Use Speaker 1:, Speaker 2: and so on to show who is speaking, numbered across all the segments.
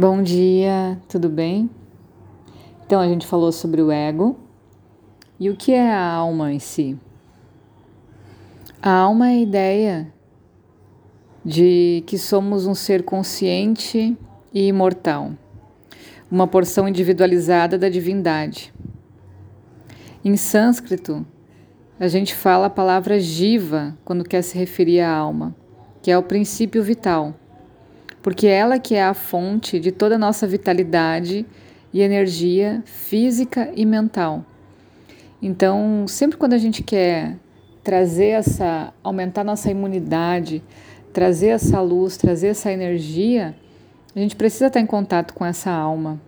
Speaker 1: Bom dia, tudo bem? Então a gente falou sobre o ego e o que é a alma em si. A alma é a ideia de que somos um ser consciente e imortal, uma porção individualizada da divindade. Em sânscrito, a gente fala a palavra jiva quando quer se referir à alma, que é o princípio vital porque ela que é a fonte de toda a nossa vitalidade e energia física e mental. Então, sempre quando a gente quer trazer essa, aumentar nossa imunidade, trazer essa luz, trazer essa energia, a gente precisa estar em contato com essa alma,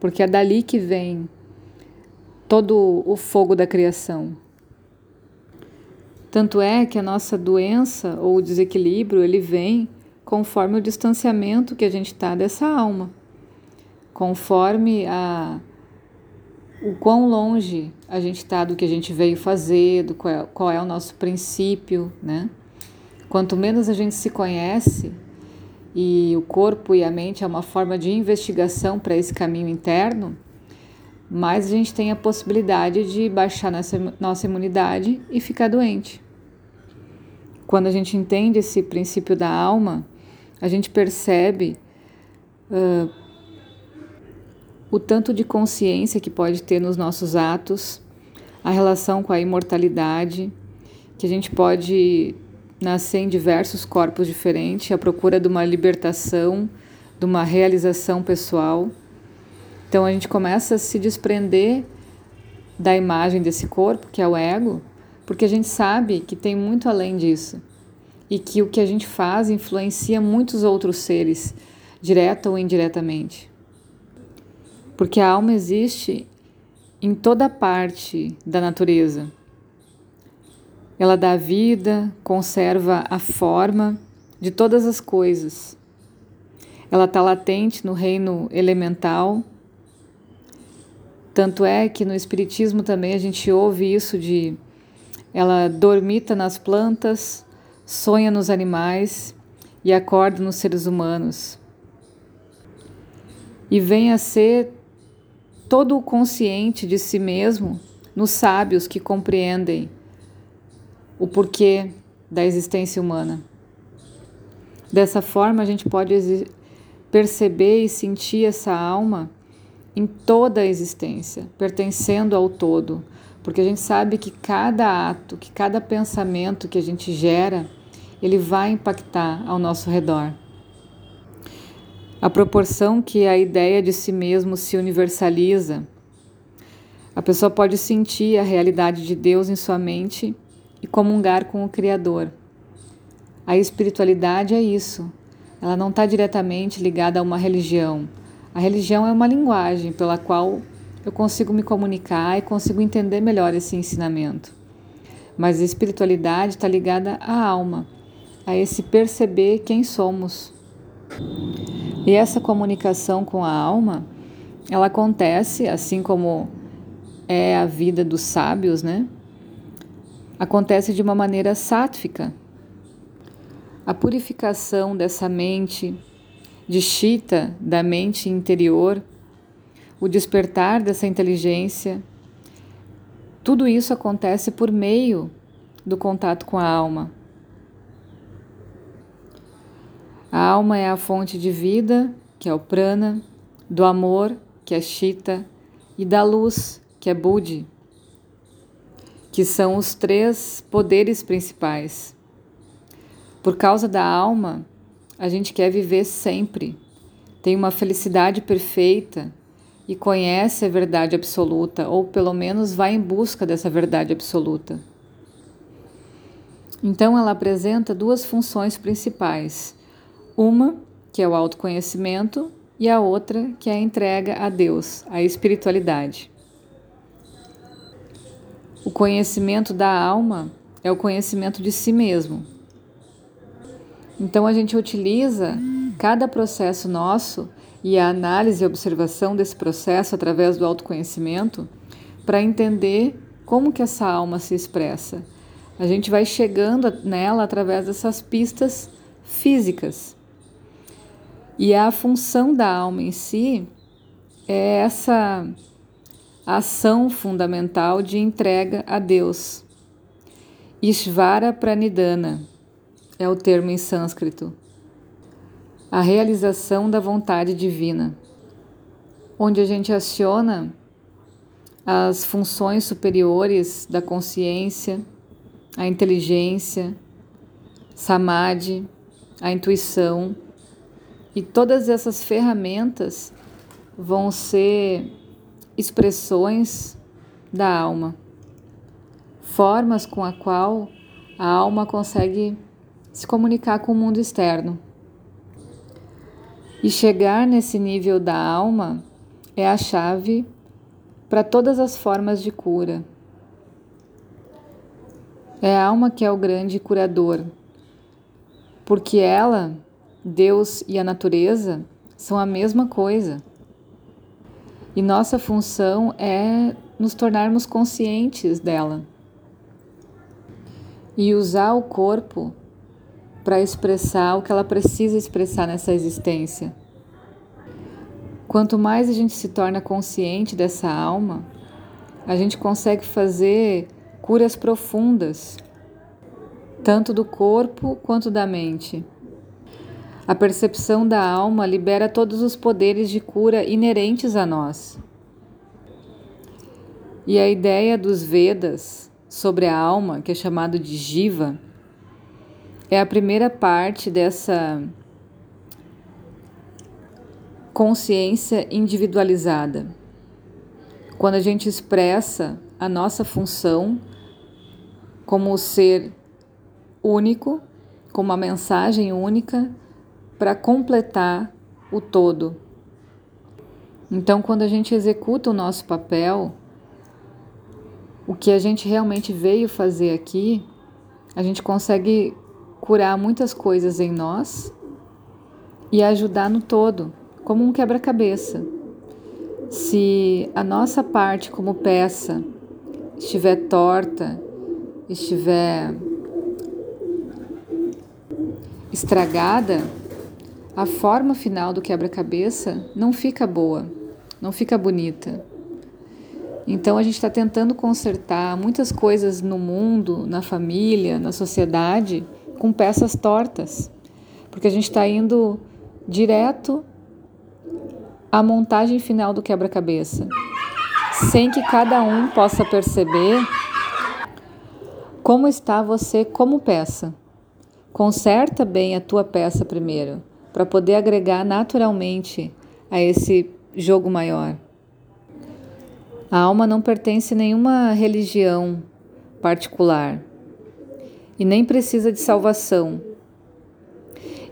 Speaker 1: porque é dali que vem todo o fogo da criação. Tanto é que a nossa doença ou desequilíbrio, ele vem conforme o distanciamento que a gente está dessa alma, conforme a, o quão longe a gente está do que a gente veio fazer, do qual é, qual é o nosso princípio, né? Quanto menos a gente se conhece, e o corpo e a mente é uma forma de investigação para esse caminho interno, mais a gente tem a possibilidade de baixar nossa, nossa imunidade e ficar doente. Quando a gente entende esse princípio da alma, a gente percebe uh, o tanto de consciência que pode ter nos nossos atos, a relação com a imortalidade, que a gente pode nascer em diversos corpos diferentes, à procura de uma libertação, de uma realização pessoal. Então a gente começa a se desprender da imagem desse corpo, que é o ego, porque a gente sabe que tem muito além disso e que o que a gente faz influencia muitos outros seres, direta ou indiretamente. Porque a alma existe em toda parte da natureza. Ela dá vida, conserva a forma de todas as coisas. Ela está latente no reino elemental. Tanto é que no Espiritismo também a gente ouve isso de ela dormita nas plantas, sonha nos animais e acorda nos seres humanos. E vem a ser todo o consciente de si mesmo nos sábios que compreendem o porquê da existência humana. Dessa forma, a gente pode perceber e sentir essa alma em toda a existência, pertencendo ao todo, porque a gente sabe que cada ato, que cada pensamento que a gente gera ele vai impactar ao nosso redor. A proporção que a ideia de si mesmo se universaliza, a pessoa pode sentir a realidade de Deus em sua mente e comungar com o Criador. A espiritualidade é isso. Ela não está diretamente ligada a uma religião. A religião é uma linguagem pela qual eu consigo me comunicar e consigo entender melhor esse ensinamento. Mas a espiritualidade está ligada à alma, a esse perceber quem somos. E essa comunicação com a alma, ela acontece assim como é a vida dos sábios, né? Acontece de uma maneira sátfica. A purificação dessa mente, de chita da mente interior, o despertar dessa inteligência, tudo isso acontece por meio do contato com a alma. A alma é a fonte de vida, que é o prana, do amor, que é chita, e da luz, que é budi, que são os três poderes principais. Por causa da alma, a gente quer viver sempre, tem uma felicidade perfeita e conhece a verdade absoluta, ou pelo menos vai em busca dessa verdade absoluta. Então, ela apresenta duas funções principais uma, que é o autoconhecimento, e a outra, que é a entrega a Deus, a espiritualidade. O conhecimento da alma é o conhecimento de si mesmo. Então a gente utiliza cada processo nosso e a análise e observação desse processo através do autoconhecimento para entender como que essa alma se expressa. A gente vai chegando nela através dessas pistas físicas E a função da alma em si é essa ação fundamental de entrega a Deus. Ishvara Pranidhana é o termo em sânscrito. A realização da vontade divina, onde a gente aciona as funções superiores da consciência, a inteligência, samadhi, a intuição, e todas essas ferramentas vão ser expressões da alma, formas com a qual a alma consegue se comunicar com o mundo externo. E chegar nesse nível da alma é a chave para todas as formas de cura. É a alma que é o grande curador, porque ela, Deus e a natureza são a mesma coisa. E nossa função é nos tornarmos conscientes dela e usar o corpo para expressar o que ela precisa expressar nessa existência. Quanto mais a gente se torna consciente dessa alma, a gente consegue fazer curas profundas, tanto do corpo quanto da mente. A percepção da alma libera todos os poderes de cura inerentes a nós. E a ideia dos Vedas sobre a alma, que é chamado de Jiva, é a primeira parte dessa consciência individualizada. Quando a gente expressa a nossa função como ser único, como uma mensagem única para completar o todo. Então, quando a gente executa o nosso papel, o que a gente realmente veio fazer aqui, a gente consegue curar muitas coisas em nós e ajudar no todo, como um quebra-cabeça. Se a nossa parte como peça estiver torta, estiver estragada, a forma final do quebra-cabeça não fica boa, não fica bonita. Então a gente está tentando consertar muitas coisas no mundo, na família, na sociedade, com peças tortas, porque a gente está indo direto à montagem final do quebra-cabeça, sem que cada um possa perceber como está você como peça. Conserta bem a tua peça primeiro para poder agregar naturalmente a esse jogo maior. A alma não pertence a nenhuma religião particular e nem precisa de salvação.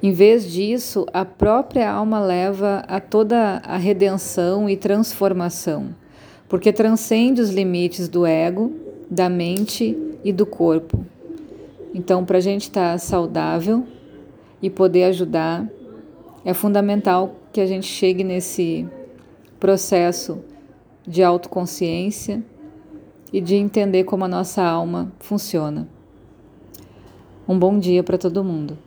Speaker 1: Em vez disso, a própria alma leva a toda a redenção e transformação, porque transcende os limites do ego, da mente e do corpo. Então, para a gente estar tá saudável e poder ajudar é fundamental que a gente chegue nesse processo de autoconsciência e de entender como a nossa alma funciona. Um bom dia para todo mundo.